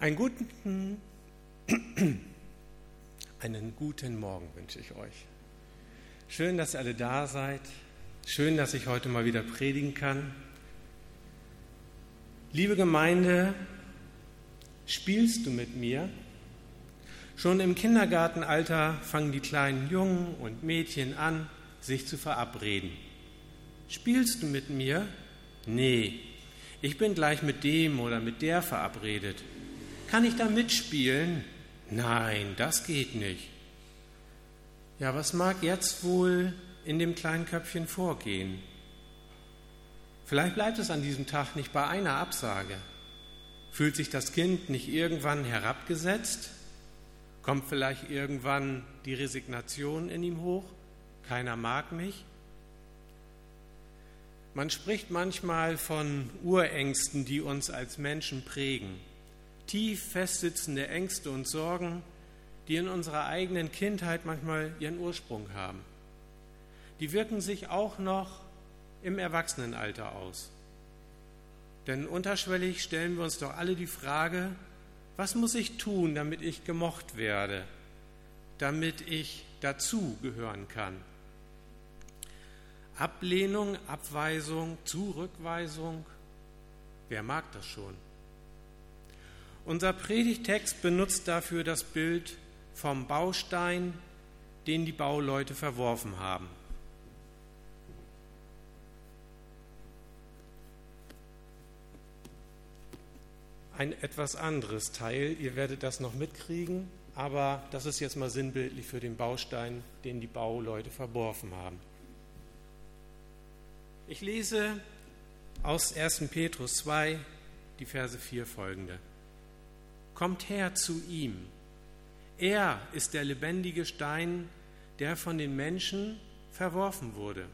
Einen guten, einen guten Morgen wünsche ich euch. Schön, dass ihr alle da seid. Schön, dass ich heute mal wieder predigen kann. Liebe Gemeinde, spielst du mit mir? Schon im Kindergartenalter fangen die kleinen Jungen und Mädchen an, sich zu verabreden. Spielst du mit mir? Nee, ich bin gleich mit dem oder mit der verabredet. Kann ich da mitspielen? Nein, das geht nicht. Ja, was mag jetzt wohl in dem kleinen Köpfchen vorgehen? Vielleicht bleibt es an diesem Tag nicht bei einer Absage. Fühlt sich das Kind nicht irgendwann herabgesetzt? Kommt vielleicht irgendwann die Resignation in ihm hoch? Keiner mag mich? Man spricht manchmal von Urängsten, die uns als Menschen prägen tief festsitzende Ängste und Sorgen, die in unserer eigenen Kindheit manchmal ihren Ursprung haben. Die wirken sich auch noch im Erwachsenenalter aus. Denn unterschwellig stellen wir uns doch alle die Frage, was muss ich tun, damit ich gemocht werde, damit ich dazu gehören kann? Ablehnung, Abweisung, Zurückweisung, wer mag das schon? Unser Predigtext benutzt dafür das Bild vom Baustein, den die Bauleute verworfen haben. Ein etwas anderes Teil, ihr werdet das noch mitkriegen, aber das ist jetzt mal sinnbildlich für den Baustein, den die Bauleute verworfen haben. Ich lese aus 1. Petrus 2 die Verse 4 folgende. Kommt her zu ihm. Er ist der lebendige Stein, der von den Menschen verworfen wurde.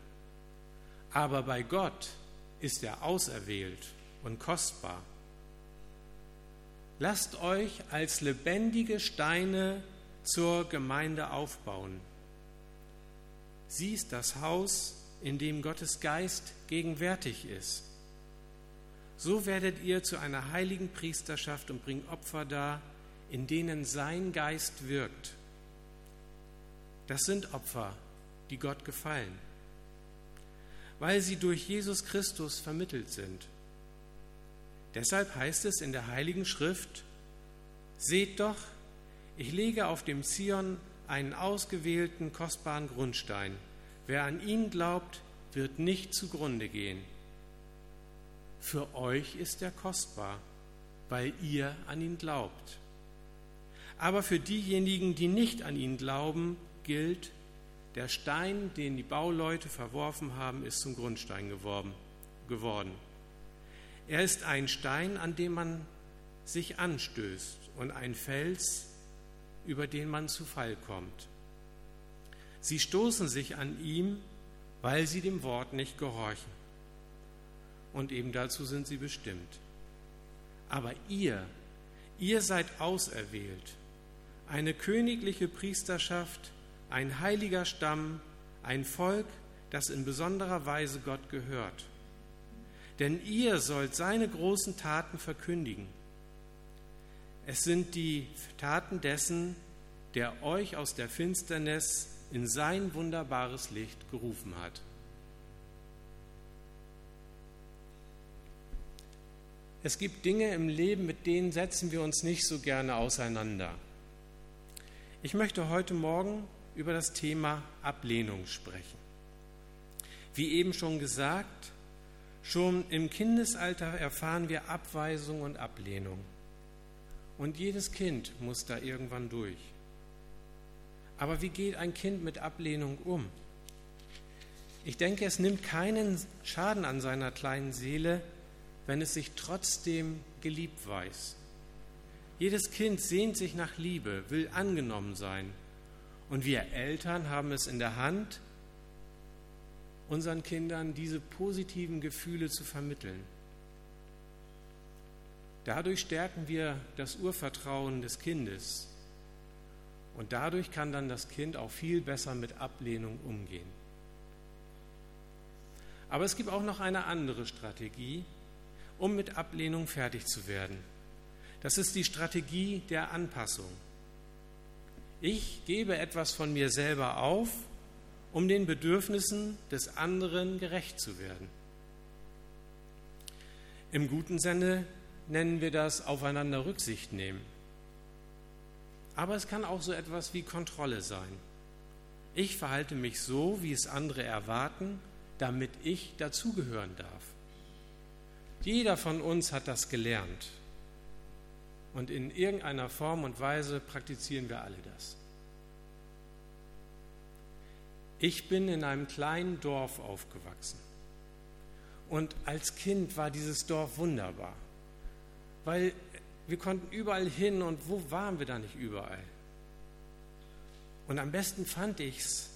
Aber bei Gott ist er auserwählt und kostbar. Lasst euch als lebendige Steine zur Gemeinde aufbauen. Sie ist das Haus, in dem Gottes Geist gegenwärtig ist. So werdet ihr zu einer heiligen Priesterschaft und bringt Opfer dar, in denen sein Geist wirkt. Das sind Opfer, die Gott gefallen, weil sie durch Jesus Christus vermittelt sind. Deshalb heißt es in der Heiligen Schrift, Seht doch, ich lege auf dem Zion einen ausgewählten, kostbaren Grundstein. Wer an ihn glaubt, wird nicht zugrunde gehen. Für euch ist er kostbar, weil ihr an ihn glaubt. Aber für diejenigen, die nicht an ihn glauben, gilt, der Stein, den die Bauleute verworfen haben, ist zum Grundstein geworden. Er ist ein Stein, an dem man sich anstößt und ein Fels, über den man zu Fall kommt. Sie stoßen sich an ihm, weil sie dem Wort nicht gehorchen und eben dazu sind sie bestimmt. Aber ihr, ihr seid auserwählt, eine königliche Priesterschaft, ein heiliger Stamm, ein Volk, das in besonderer Weise Gott gehört. Denn ihr sollt seine großen Taten verkündigen. Es sind die Taten dessen, der euch aus der Finsternis in sein wunderbares Licht gerufen hat. Es gibt Dinge im Leben, mit denen setzen wir uns nicht so gerne auseinander. Ich möchte heute Morgen über das Thema Ablehnung sprechen. Wie eben schon gesagt, schon im Kindesalter erfahren wir Abweisung und Ablehnung. Und jedes Kind muss da irgendwann durch. Aber wie geht ein Kind mit Ablehnung um? Ich denke, es nimmt keinen Schaden an seiner kleinen Seele, wenn es sich trotzdem geliebt weiß. Jedes Kind sehnt sich nach Liebe, will angenommen sein. Und wir Eltern haben es in der Hand, unseren Kindern diese positiven Gefühle zu vermitteln. Dadurch stärken wir das Urvertrauen des Kindes. Und dadurch kann dann das Kind auch viel besser mit Ablehnung umgehen. Aber es gibt auch noch eine andere Strategie, um mit Ablehnung fertig zu werden. Das ist die Strategie der Anpassung. Ich gebe etwas von mir selber auf, um den Bedürfnissen des anderen gerecht zu werden. Im guten Sinne nennen wir das aufeinander Rücksicht nehmen. Aber es kann auch so etwas wie Kontrolle sein. Ich verhalte mich so, wie es andere erwarten, damit ich dazugehören darf. Jeder von uns hat das gelernt. Und in irgendeiner Form und Weise praktizieren wir alle das. Ich bin in einem kleinen Dorf aufgewachsen. Und als Kind war dieses Dorf wunderbar, weil wir konnten überall hin und wo waren wir da nicht überall? Und am besten fand ich es,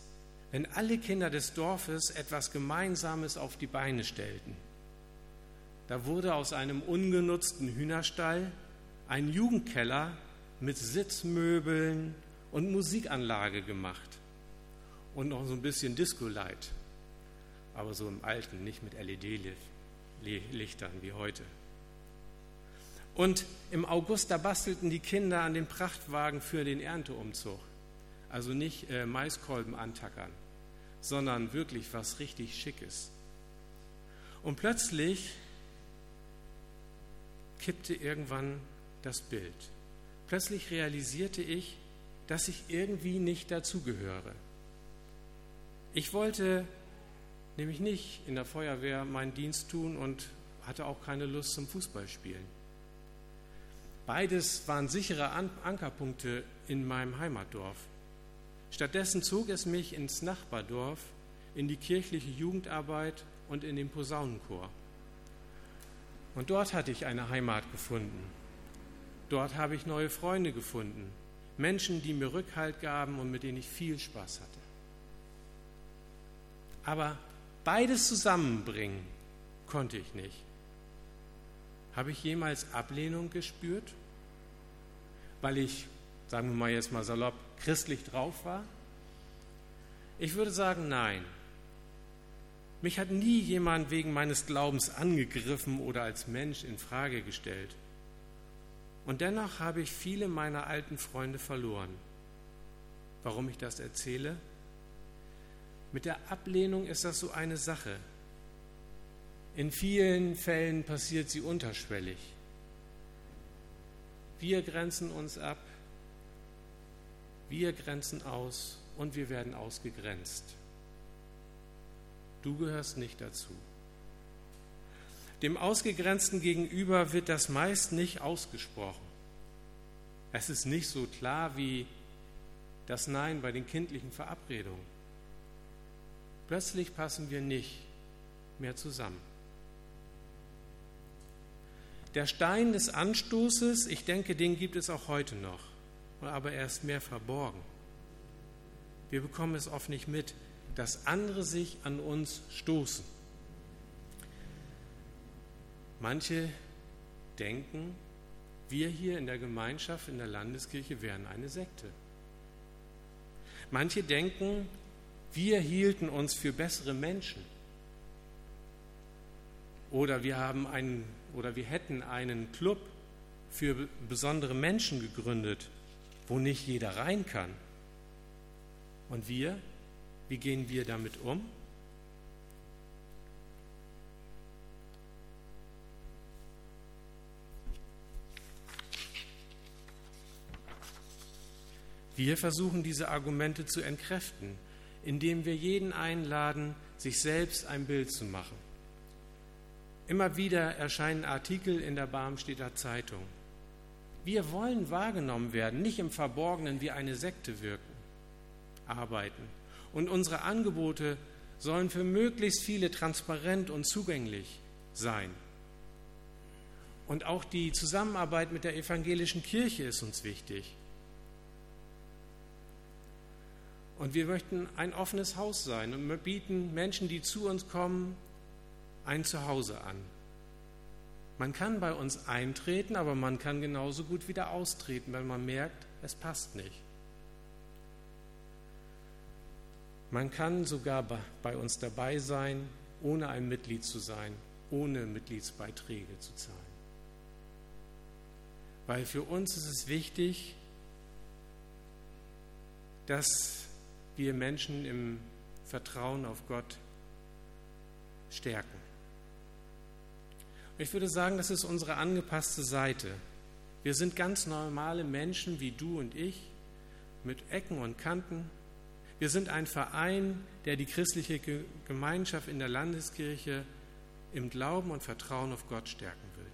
wenn alle Kinder des Dorfes etwas Gemeinsames auf die Beine stellten. Da wurde aus einem ungenutzten Hühnerstall ein Jugendkeller mit Sitzmöbeln und Musikanlage gemacht. Und noch so ein bisschen Disco-Light. Aber so im Alten, nicht mit LED-Lichtern wie heute. Und im August, da bastelten die Kinder an den Prachtwagen für den Ernteumzug. Also nicht äh, Maiskolben antackern, sondern wirklich was richtig Schickes. Und plötzlich kippte irgendwann das Bild. Plötzlich realisierte ich, dass ich irgendwie nicht dazugehöre. Ich wollte nämlich nicht in der Feuerwehr meinen Dienst tun und hatte auch keine Lust zum Fußballspielen. Beides waren sichere Ankerpunkte in meinem Heimatdorf. Stattdessen zog es mich ins Nachbardorf, in die kirchliche Jugendarbeit und in den Posaunenchor. Und dort hatte ich eine Heimat gefunden. Dort habe ich neue Freunde gefunden, Menschen, die mir Rückhalt gaben und mit denen ich viel Spaß hatte. Aber beides zusammenbringen konnte ich nicht. Habe ich jemals Ablehnung gespürt, weil ich, sagen wir mal jetzt mal salopp, christlich drauf war? Ich würde sagen, nein. Mich hat nie jemand wegen meines Glaubens angegriffen oder als Mensch in Frage gestellt. Und dennoch habe ich viele meiner alten Freunde verloren. Warum ich das erzähle? Mit der Ablehnung ist das so eine Sache. In vielen Fällen passiert sie unterschwellig. Wir grenzen uns ab, wir grenzen aus und wir werden ausgegrenzt. Du gehörst nicht dazu. Dem Ausgegrenzten gegenüber wird das meist nicht ausgesprochen. Es ist nicht so klar wie das Nein bei den kindlichen Verabredungen. Plötzlich passen wir nicht mehr zusammen. Der Stein des Anstoßes, ich denke, den gibt es auch heute noch, aber er ist mehr verborgen. Wir bekommen es oft nicht mit, dass andere sich an uns stoßen. Manche denken, wir hier in der Gemeinschaft, in der Landeskirche wären eine Sekte. Manche denken, wir hielten uns für bessere Menschen. Oder wir haben einen oder wir hätten einen Club für besondere Menschen gegründet, wo nicht jeder rein kann. Und wir, wie gehen wir damit um? Wir versuchen diese Argumente zu entkräften, indem wir jeden einladen, sich selbst ein Bild zu machen. Immer wieder erscheinen Artikel in der Barmstädter Zeitung. Wir wollen wahrgenommen werden, nicht im Verborgenen wie eine Sekte wirken, arbeiten. Und unsere Angebote sollen für möglichst viele transparent und zugänglich sein. Und auch die Zusammenarbeit mit der evangelischen Kirche ist uns wichtig. Und wir möchten ein offenes Haus sein und wir bieten Menschen, die zu uns kommen, ein Zuhause an. Man kann bei uns eintreten, aber man kann genauso gut wieder austreten, wenn man merkt, es passt nicht. Man kann sogar bei uns dabei sein, ohne ein Mitglied zu sein, ohne Mitgliedsbeiträge zu zahlen. weil für uns ist es wichtig, dass wir Menschen im Vertrauen auf Gott stärken. Ich würde sagen, das ist unsere angepasste Seite. Wir sind ganz normale Menschen wie du und ich, mit Ecken und Kanten. Wir sind ein Verein, der die christliche Gemeinschaft in der Landeskirche im Glauben und Vertrauen auf Gott stärken will.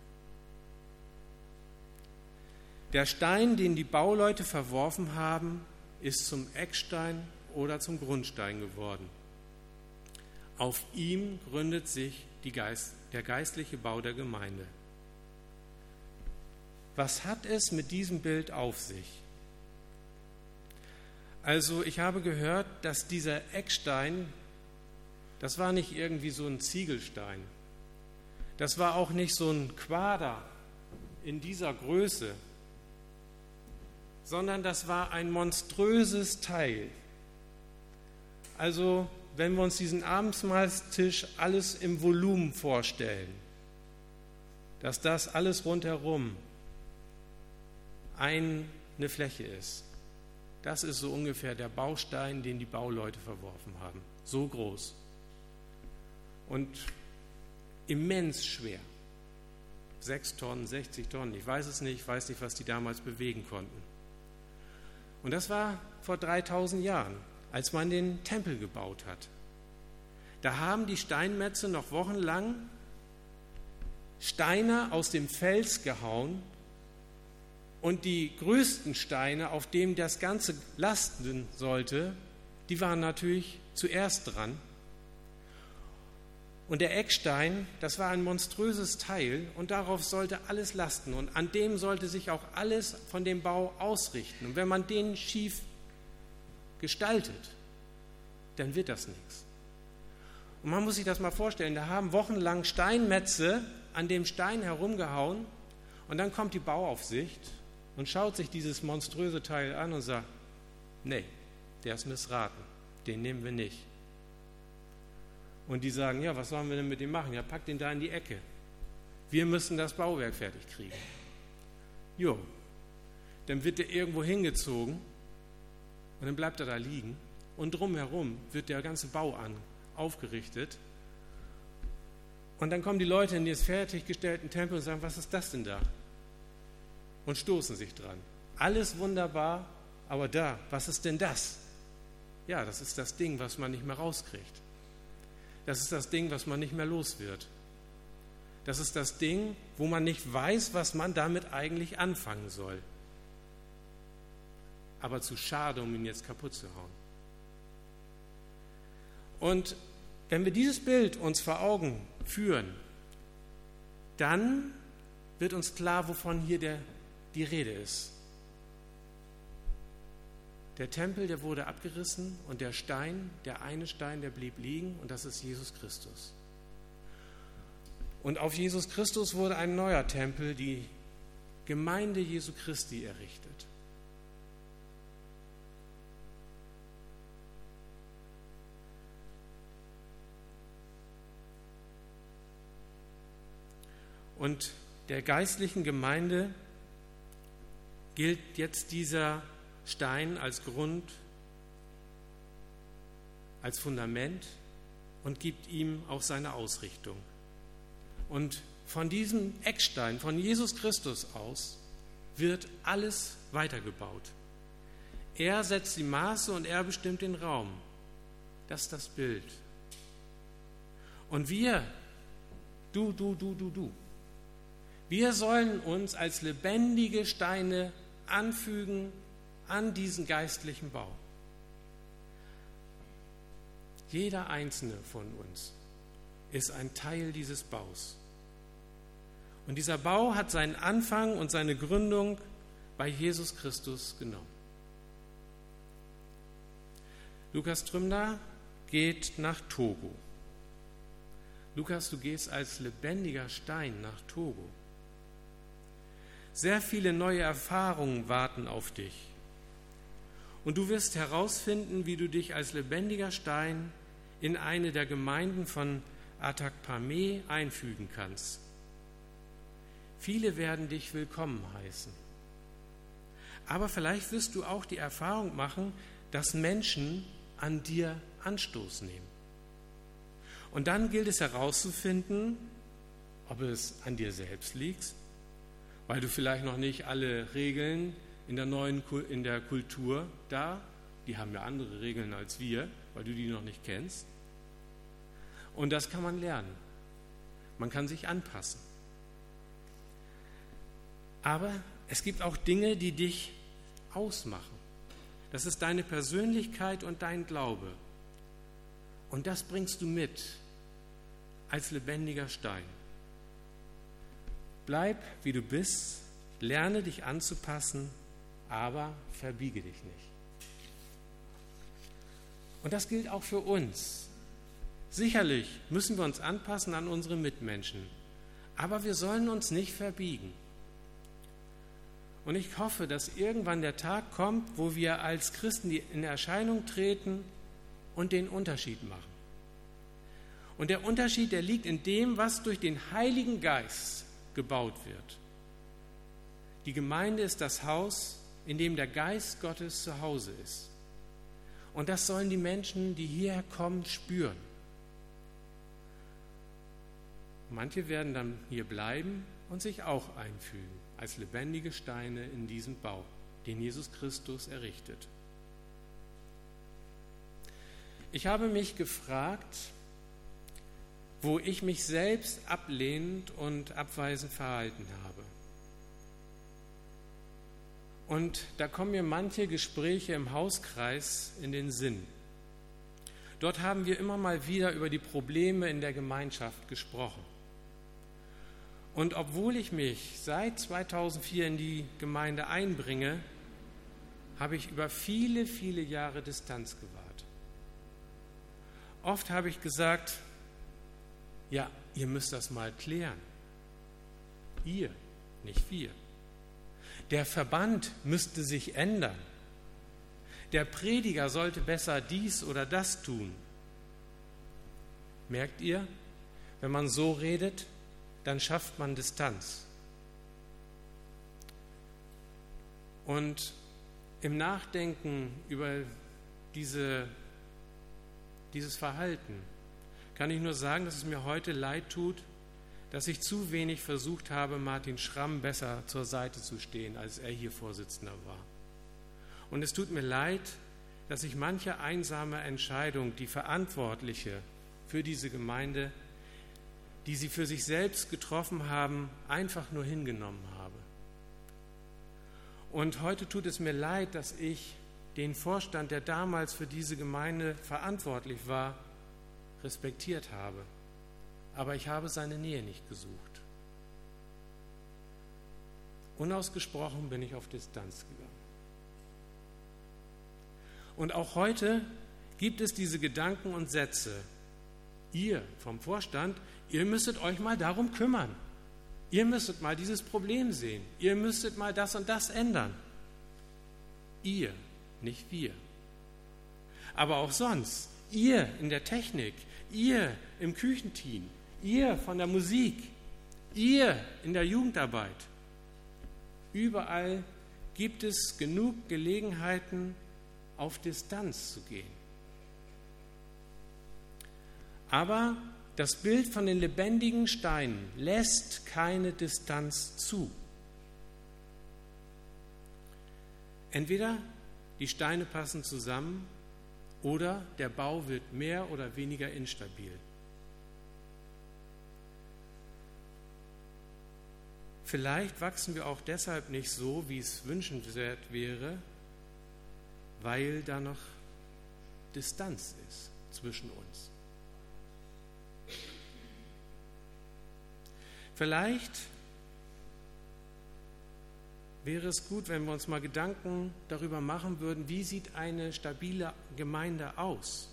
Der Stein, den die Bauleute verworfen haben, ist zum Eckstein oder zum Grundstein geworden. Auf ihm gründet sich Geist, der geistliche Bau der Gemeinde. Was hat es mit diesem Bild auf sich? Also ich habe gehört, dass dieser Eckstein, das war nicht irgendwie so ein Ziegelstein, das war auch nicht so ein Quader in dieser Größe, sondern das war ein monströses Teil. Also wenn wir uns diesen Abendmahlstisch alles im Volumen vorstellen, dass das alles rundherum eine Fläche ist. Das ist so ungefähr der Baustein, den die Bauleute verworfen haben. So groß. Und immens schwer. Sechs Tonnen, 60 Tonnen, ich weiß es nicht, ich weiß nicht, was die damals bewegen konnten. Und das war vor 3000 Jahren, als man den Tempel gebaut hat. Da haben die Steinmetze noch wochenlang Steine aus dem Fels gehauen und die größten Steine, auf denen das Ganze lasten sollte, die waren natürlich zuerst dran. Und der Eckstein, das war ein monströses Teil und darauf sollte alles lasten und an dem sollte sich auch alles von dem Bau ausrichten. Und wenn man den schief gestaltet, dann wird das nichts. Und man muss sich das mal vorstellen, da haben wochenlang Steinmetze an dem Stein herumgehauen und dann kommt die Bauaufsicht und schaut sich dieses monströse Teil an und sagt, nee, der ist missraten, den nehmen wir nicht. Und die sagen, ja, was sollen wir denn mit dem machen? Ja, packt den da in die Ecke. Wir müssen das Bauwerk fertig kriegen. Jo, dann wird der irgendwo hingezogen und dann bleibt er da liegen und drumherum wird der ganze Bau an, aufgerichtet. Und dann kommen die Leute in den fertiggestellten Tempel und sagen, was ist das denn da? Und stoßen sich dran. Alles wunderbar, aber da, was ist denn das? Ja, das ist das Ding, was man nicht mehr rauskriegt. Das ist das Ding, was man nicht mehr los wird. Das ist das Ding, wo man nicht weiß, was man damit eigentlich anfangen soll. Aber zu schade, um ihn jetzt kaputt zu hauen. Und wenn wir dieses Bild uns vor Augen führen, dann wird uns klar, wovon hier der, die Rede ist. Der Tempel, der wurde abgerissen und der Stein, der eine Stein, der blieb liegen und das ist Jesus Christus. Und auf Jesus Christus wurde ein neuer Tempel, die Gemeinde Jesu Christi, errichtet. Und der geistlichen Gemeinde gilt jetzt dieser Stein als Grund, als Fundament und gibt ihm auch seine Ausrichtung. Und von diesem Eckstein, von Jesus Christus aus, wird alles weitergebaut. Er setzt die Maße und er bestimmt den Raum. Das ist das Bild. Und wir, du, du, du, du, du, wir sollen uns als lebendige Steine anfügen an diesen geistlichen Bau. Jeder einzelne von uns ist ein Teil dieses Baus. Und dieser Bau hat seinen Anfang und seine Gründung bei Jesus Christus genommen. Lukas Trümler geht nach Togo. Lukas, du gehst als lebendiger Stein nach Togo. Sehr viele neue Erfahrungen warten auf dich. Und du wirst herausfinden, wie du dich als lebendiger Stein in eine der Gemeinden von Atakpame einfügen kannst. Viele werden dich willkommen heißen. Aber vielleicht wirst du auch die Erfahrung machen, dass Menschen an dir Anstoß nehmen. Und dann gilt es herauszufinden, ob es an dir selbst liegt, weil du vielleicht noch nicht alle Regeln in der neuen in der Kultur da, die haben ja andere Regeln als wir, weil du die noch nicht kennst. Und das kann man lernen. Man kann sich anpassen. Aber es gibt auch Dinge, die dich ausmachen. Das ist deine Persönlichkeit und dein Glaube. Und das bringst du mit als lebendiger Stein. Bleib, wie du bist, lerne dich anzupassen, aber verbiege dich nicht. Und das gilt auch für uns. Sicherlich müssen wir uns anpassen an unsere Mitmenschen, aber wir sollen uns nicht verbiegen. Und ich hoffe, dass irgendwann der Tag kommt, wo wir als Christen in Erscheinung treten und den Unterschied machen. Und der Unterschied, der liegt in dem, was durch den Heiligen Geist gebaut wird. Die Gemeinde ist das Haus, in dem der Geist Gottes zu Hause ist. Und das sollen die Menschen, die hierher kommen, spüren. Manche werden dann hier bleiben und sich auch einfügen als lebendige Steine in diesem Bau, den Jesus Christus errichtet. Ich habe mich gefragt, wo ich mich selbst ablehnend und abweisend verhalten habe. Und da kommen mir manche Gespräche im Hauskreis in den Sinn. Dort haben wir immer mal wieder über die Probleme in der Gemeinschaft gesprochen. Und obwohl ich mich seit 2004 in die Gemeinde einbringe, habe ich über viele, viele Jahre Distanz gewahrt. Oft habe ich gesagt, ja, ihr müsst das mal klären. Ihr, nicht wir. Der Verband müsste sich ändern. Der Prediger sollte besser dies oder das tun. Merkt ihr, wenn man so redet, dann schafft man Distanz. Und im Nachdenken über diese, dieses Verhalten kann ich nur sagen, dass es mir heute leid tut, dass ich zu wenig versucht habe, Martin Schramm besser zur Seite zu stehen, als er hier Vorsitzender war. Und es tut mir leid, dass ich manche einsame Entscheidung, die Verantwortliche für diese Gemeinde die sie für sich selbst getroffen haben, einfach nur hingenommen habe. Und heute tut es mir leid, dass ich den Vorstand, der damals für diese Gemeinde verantwortlich war, respektiert habe. Aber ich habe seine Nähe nicht gesucht. Unausgesprochen bin ich auf Distanz gegangen. Und auch heute gibt es diese Gedanken und Sätze. Ihr vom Vorstand, Ihr müsstet euch mal darum kümmern. Ihr müsstet mal dieses Problem sehen. Ihr müsstet mal das und das ändern. Ihr, nicht wir. Aber auch sonst, ihr in der Technik, ihr im Küchenteam, ihr von der Musik, ihr in der Jugendarbeit. Überall gibt es genug Gelegenheiten, auf Distanz zu gehen. Aber das Bild von den lebendigen Steinen lässt keine Distanz zu. Entweder die Steine passen zusammen oder der Bau wird mehr oder weniger instabil. Vielleicht wachsen wir auch deshalb nicht so, wie es wünschenswert wäre, weil da noch Distanz ist zwischen uns. Vielleicht wäre es gut, wenn wir uns mal Gedanken darüber machen würden, wie sieht eine stabile Gemeinde aus?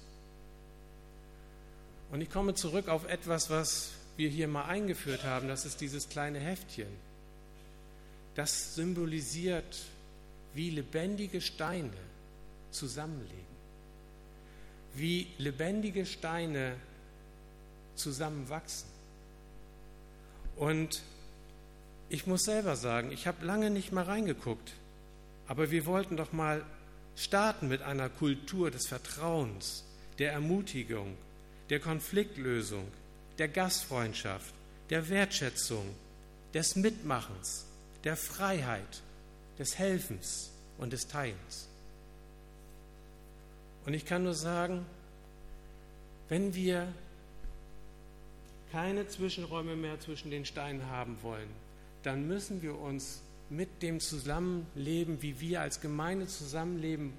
Und ich komme zurück auf etwas, was wir hier mal eingeführt haben, das ist dieses kleine Heftchen. Das symbolisiert, wie lebendige Steine zusammenlegen, wie lebendige Steine zusammenwachsen. Und ich muss selber sagen, ich habe lange nicht mal reingeguckt. Aber wir wollten doch mal starten mit einer Kultur des Vertrauens, der Ermutigung, der Konfliktlösung, der Gastfreundschaft, der Wertschätzung, des Mitmachens, der Freiheit, des Helfens und des Teilens. Und ich kann nur sagen, wenn wir keine Zwischenräume mehr zwischen den Steinen haben wollen, dann müssen wir uns mit dem Zusammenleben, wie wir als Gemeinde zusammenleben,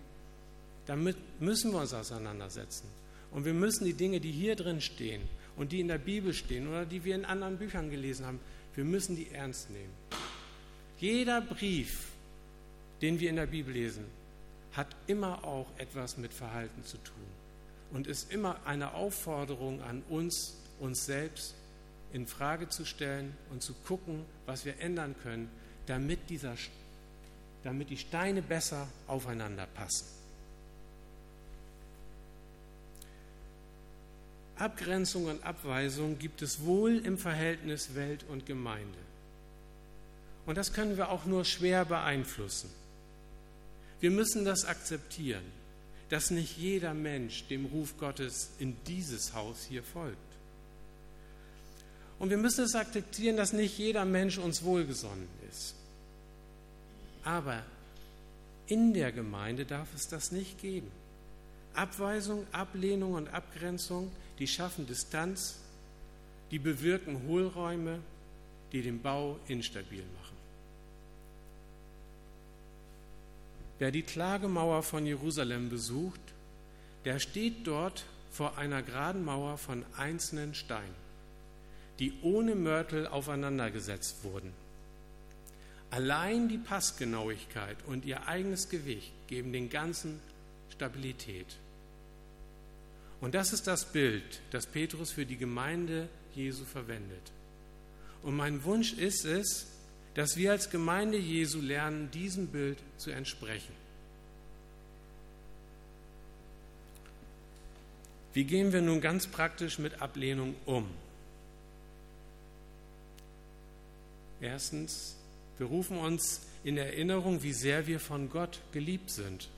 damit müssen wir uns auseinandersetzen. Und wir müssen die Dinge, die hier drin stehen und die in der Bibel stehen oder die wir in anderen Büchern gelesen haben, wir müssen die ernst nehmen. Jeder Brief, den wir in der Bibel lesen, hat immer auch etwas mit Verhalten zu tun und ist immer eine Aufforderung an uns, uns selbst in Frage zu stellen und zu gucken, was wir ändern können, damit, dieser, damit die Steine besser aufeinander passen. Abgrenzung und Abweisung gibt es wohl im Verhältnis Welt und Gemeinde. Und das können wir auch nur schwer beeinflussen. Wir müssen das akzeptieren, dass nicht jeder Mensch dem Ruf Gottes in dieses Haus hier folgt. Und wir müssen es akzeptieren, dass nicht jeder Mensch uns wohlgesonnen ist. Aber in der Gemeinde darf es das nicht geben. Abweisung, Ablehnung und Abgrenzung, die schaffen Distanz, die bewirken Hohlräume, die den Bau instabil machen. Wer die Klagemauer von Jerusalem besucht, der steht dort vor einer geraden Mauer von einzelnen Steinen die ohne Mörtel aufeinandergesetzt wurden. Allein die Passgenauigkeit und ihr eigenes Gewicht geben den ganzen Stabilität. Und das ist das Bild, das Petrus für die Gemeinde Jesu verwendet. Und mein Wunsch ist es, dass wir als Gemeinde Jesu lernen, diesem Bild zu entsprechen. Wie gehen wir nun ganz praktisch mit Ablehnung um? Erstens, wir rufen uns in Erinnerung, wie sehr wir von Gott geliebt sind.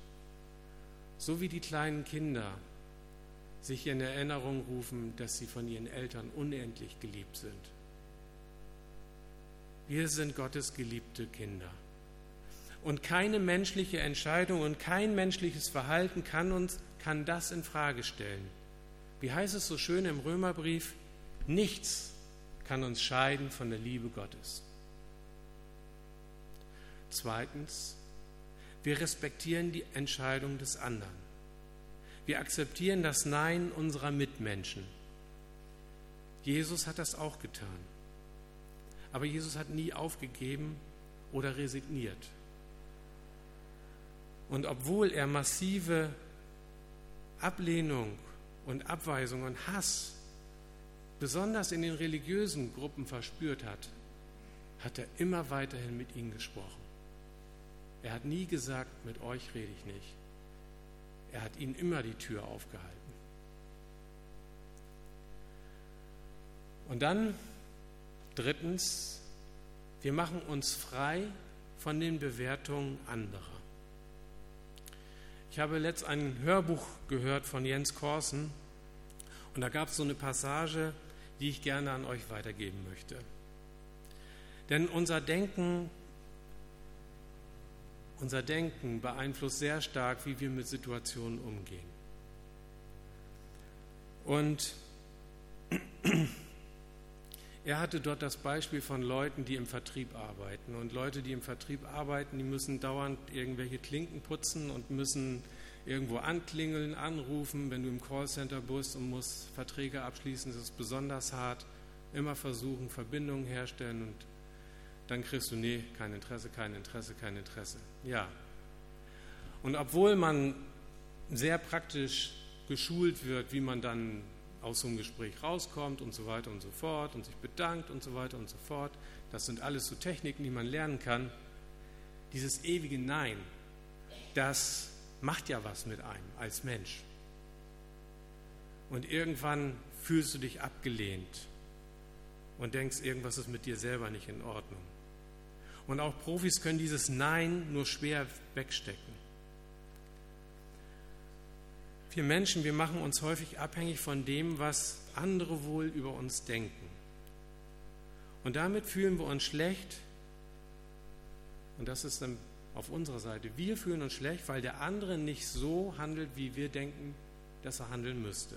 So wie die kleinen Kinder sich in Erinnerung rufen, dass sie von ihren Eltern unendlich geliebt sind. Wir sind Gottes geliebte Kinder. Und keine menschliche Entscheidung und kein menschliches Verhalten kann uns kann das in Frage stellen. Wie heißt es so schön im Römerbrief? Nichts kann uns scheiden von der Liebe Gottes. Zweitens, wir respektieren die Entscheidung des anderen. Wir akzeptieren das Nein unserer Mitmenschen. Jesus hat das auch getan. Aber Jesus hat nie aufgegeben oder resigniert. Und obwohl er massive Ablehnung und Abweisung und Hass besonders in den religiösen Gruppen verspürt hat, hat er immer weiterhin mit ihnen gesprochen. Er hat nie gesagt, mit euch rede ich nicht. Er hat ihnen immer die Tür aufgehalten. Und dann drittens, wir machen uns frei von den Bewertungen anderer. Ich habe letzt ein Hörbuch gehört von Jens Korsen und da gab es so eine Passage, die ich gerne an euch weitergeben möchte. Denn unser Denken unser Denken beeinflusst sehr stark, wie wir mit Situationen umgehen. Und er hatte dort das Beispiel von Leuten, die im Vertrieb arbeiten. Und Leute, die im Vertrieb arbeiten, die müssen dauernd irgendwelche Klinken putzen und müssen irgendwo anklingeln, anrufen. Wenn du im Callcenter bist und musst Verträge abschließen, ist es besonders hart. Immer versuchen, Verbindungen herstellen und dann kriegst du, nee, kein Interesse, kein Interesse, kein Interesse. Ja. Und obwohl man sehr praktisch geschult wird, wie man dann aus so einem Gespräch rauskommt und so weiter und so fort und sich bedankt und so weiter und so fort, das sind alles so Techniken, die man lernen kann. Dieses ewige Nein, das macht ja was mit einem als Mensch. Und irgendwann fühlst du dich abgelehnt und denkst, irgendwas ist mit dir selber nicht in Ordnung. Und auch Profis können dieses Nein nur schwer wegstecken. Wir Menschen, wir machen uns häufig abhängig von dem, was andere wohl über uns denken. Und damit fühlen wir uns schlecht. Und das ist dann auf unserer Seite. Wir fühlen uns schlecht, weil der andere nicht so handelt, wie wir denken, dass er handeln müsste.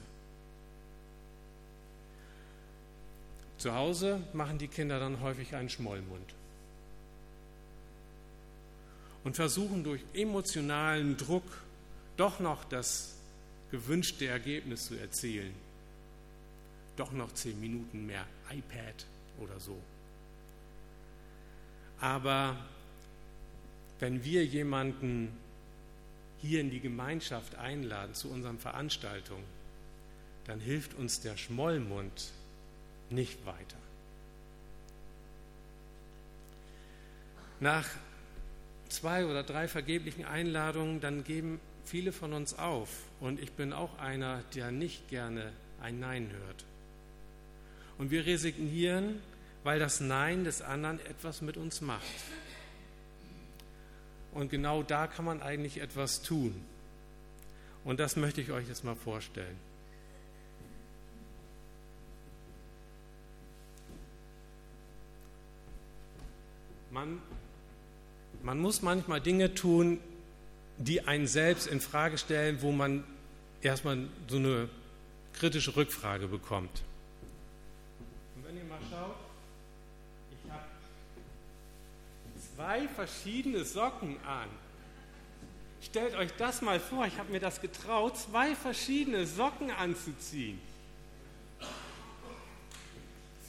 Zu Hause machen die Kinder dann häufig einen Schmollmund und versuchen durch emotionalen Druck doch noch das gewünschte Ergebnis zu erzielen. Doch noch zehn Minuten mehr iPad oder so. Aber wenn wir jemanden hier in die Gemeinschaft einladen zu unseren Veranstaltungen, dann hilft uns der Schmollmund nicht weiter. Nach zwei oder drei vergeblichen Einladungen, dann geben viele von uns auf. Und ich bin auch einer, der nicht gerne ein Nein hört. Und wir resignieren, weil das Nein des anderen etwas mit uns macht. Und genau da kann man eigentlich etwas tun. Und das möchte ich euch jetzt mal vorstellen. Man, man muss manchmal Dinge tun, die einen selbst in Frage stellen, wo man erstmal so eine kritische Rückfrage bekommt. Und wenn ihr mal schaut, ich habe zwei verschiedene Socken an. Stellt euch das mal vor, ich habe mir das getraut, zwei verschiedene Socken anzuziehen.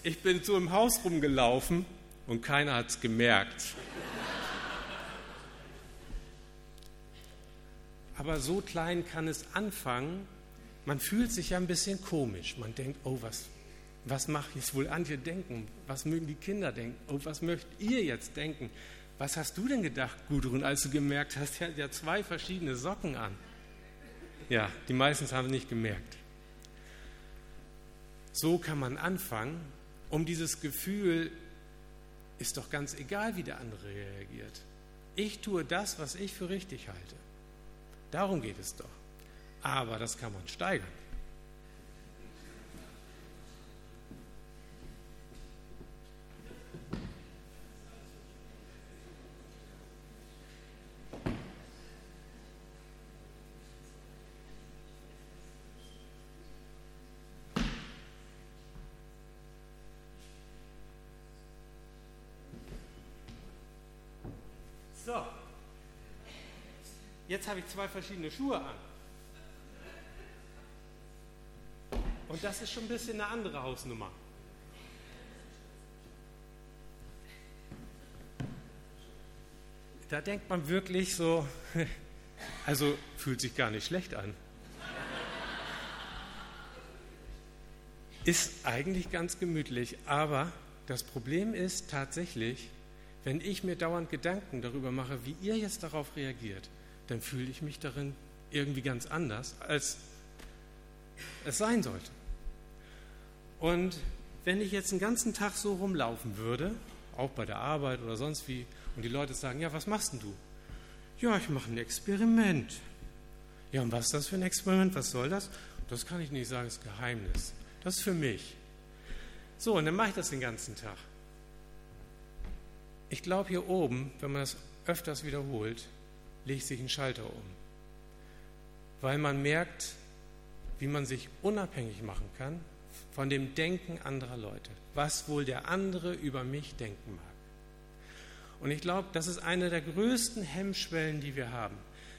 Ich bin so im Haus rumgelaufen und keiner hat es gemerkt. Aber so klein kann es anfangen. Man fühlt sich ja ein bisschen komisch. Man denkt, oh, was, was macht jetzt wohl Antje denken? Was mögen die Kinder denken? Oh, was möchtet ihr jetzt denken? Was hast du denn gedacht, Gudrun, als du gemerkt hast, er hat ja zwei verschiedene Socken an? Ja, die meisten haben nicht gemerkt. So kann man anfangen, um dieses Gefühl, ist doch ganz egal, wie der andere reagiert. Ich tue das, was ich für richtig halte. Darum geht es doch. Aber das kann man steigern. So, Jetzt habe ich zwei verschiedene Schuhe an. Und das ist schon ein bisschen eine andere Hausnummer. Da denkt man wirklich so, also fühlt sich gar nicht schlecht an. Ist eigentlich ganz gemütlich, aber das Problem ist tatsächlich, wenn ich mir dauernd Gedanken darüber mache, wie ihr jetzt darauf reagiert, dann fühle ich mich darin irgendwie ganz anders, als es sein sollte. Und wenn ich jetzt den ganzen Tag so rumlaufen würde, auch bei der Arbeit oder sonst wie, und die Leute sagen, ja, was machst denn du? Ja, ich mache ein Experiment. Ja, und was ist das für ein Experiment? Was soll das? Das kann ich nicht sagen, das ist Geheimnis. Das ist für mich. So, und dann mache ich das den ganzen Tag. Ich glaube, hier oben, wenn man das öfters wiederholt, legt sich ein Schalter um, weil man merkt, wie man sich unabhängig machen kann von dem Denken anderer Leute, was wohl der andere über mich denken mag. Und ich glaube, das ist eine der größten Hemmschwellen, die wir haben,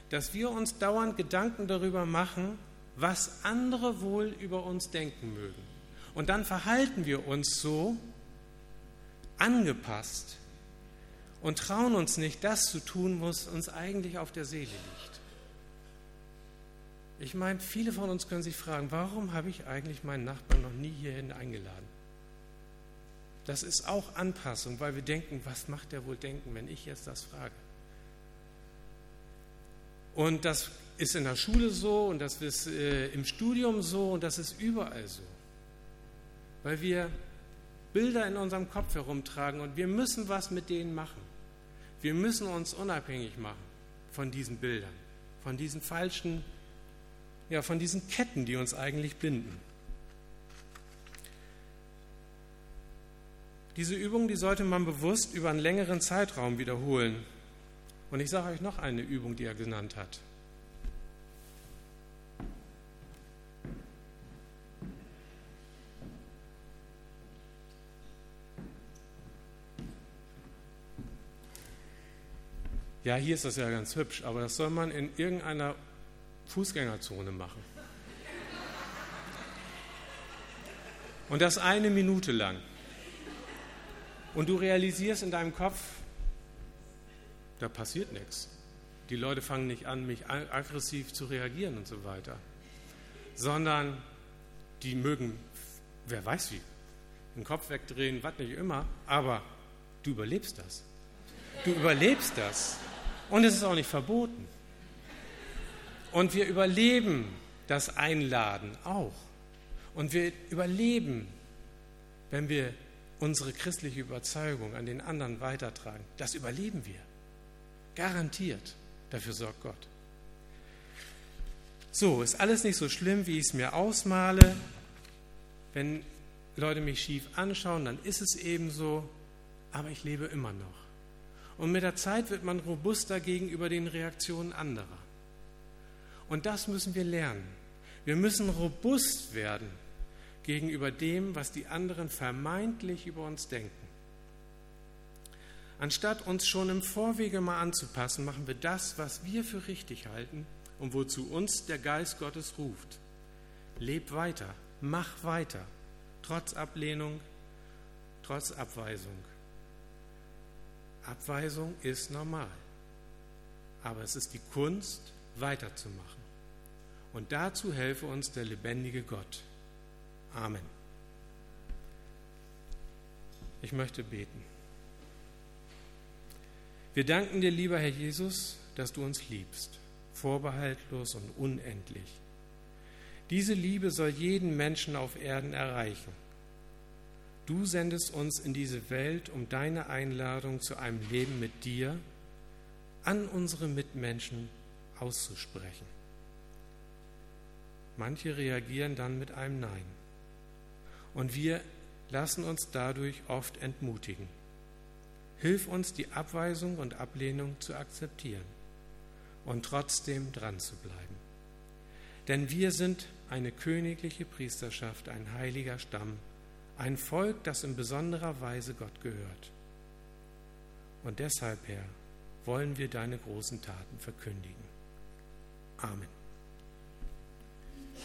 dass wir uns dauernd Gedanken darüber machen, was andere wohl über uns denken mögen. Und dann verhalten wir uns so angepasst und trauen uns nicht, das zu tun, was uns eigentlich auf der Seele liegt. Ich meine, viele von uns können sich fragen, warum habe ich eigentlich meinen Nachbarn noch nie hierhin eingeladen? Das ist auch Anpassung, weil wir denken, was macht der wohl denken, wenn ich jetzt das frage? Und das ist in der Schule so und das ist äh, im Studium so und das ist überall so. Weil wir Bilder in unserem Kopf herumtragen und wir müssen was mit denen machen. Wir müssen uns unabhängig machen von diesen Bildern, von diesen falschen, ja, von diesen Ketten, die uns eigentlich binden. Diese Übung, die sollte man bewusst über einen längeren Zeitraum wiederholen. Und ich sage euch noch eine Übung, die er genannt hat. Ja, hier ist das ja ganz hübsch, aber das soll man in irgendeiner Fußgängerzone machen. Und das eine Minute lang. Und du realisierst in deinem Kopf, da passiert nichts. Die Leute fangen nicht an, mich aggressiv zu reagieren und so weiter, sondern die mögen, wer weiß wie, den Kopf wegdrehen, was nicht immer, aber du überlebst das. Du überlebst das. Und es ist auch nicht verboten. Und wir überleben das Einladen auch. Und wir überleben, wenn wir unsere christliche Überzeugung an den anderen weitertragen. Das überleben wir. Garantiert. Dafür sorgt Gott. So, ist alles nicht so schlimm, wie ich es mir ausmale. Wenn Leute mich schief anschauen, dann ist es eben so, aber ich lebe immer noch. Und mit der Zeit wird man robuster gegenüber den Reaktionen anderer. Und das müssen wir lernen. Wir müssen robust werden gegenüber dem, was die anderen vermeintlich über uns denken. Anstatt uns schon im Vorwege mal anzupassen, machen wir das, was wir für richtig halten und wozu uns der Geist Gottes ruft. Leb weiter, mach weiter, trotz Ablehnung, trotz Abweisung. Abweisung ist normal. Aber es ist die Kunst, weiterzumachen. Und dazu helfe uns der lebendige Gott. Amen. Ich möchte beten. Wir danken dir, lieber Herr Jesus, dass du uns liebst, vorbehaltlos und unendlich. Diese Liebe soll jeden Menschen auf Erden erreichen Du sendest uns in diese Welt, um deine Einladung zu einem Leben mit dir an unsere Mitmenschen auszusprechen. Manche reagieren dann mit einem Nein. Und wir lassen uns dadurch oft entmutigen. Hilf uns, die Abweisung und Ablehnung zu akzeptieren und trotzdem dran zu bleiben. Denn wir sind eine königliche Priesterschaft, ein heiliger Stamm ein Volk, das in besonderer Weise Gott gehört. Und deshalb, Herr, wollen wir deine großen Taten verkündigen. Amen.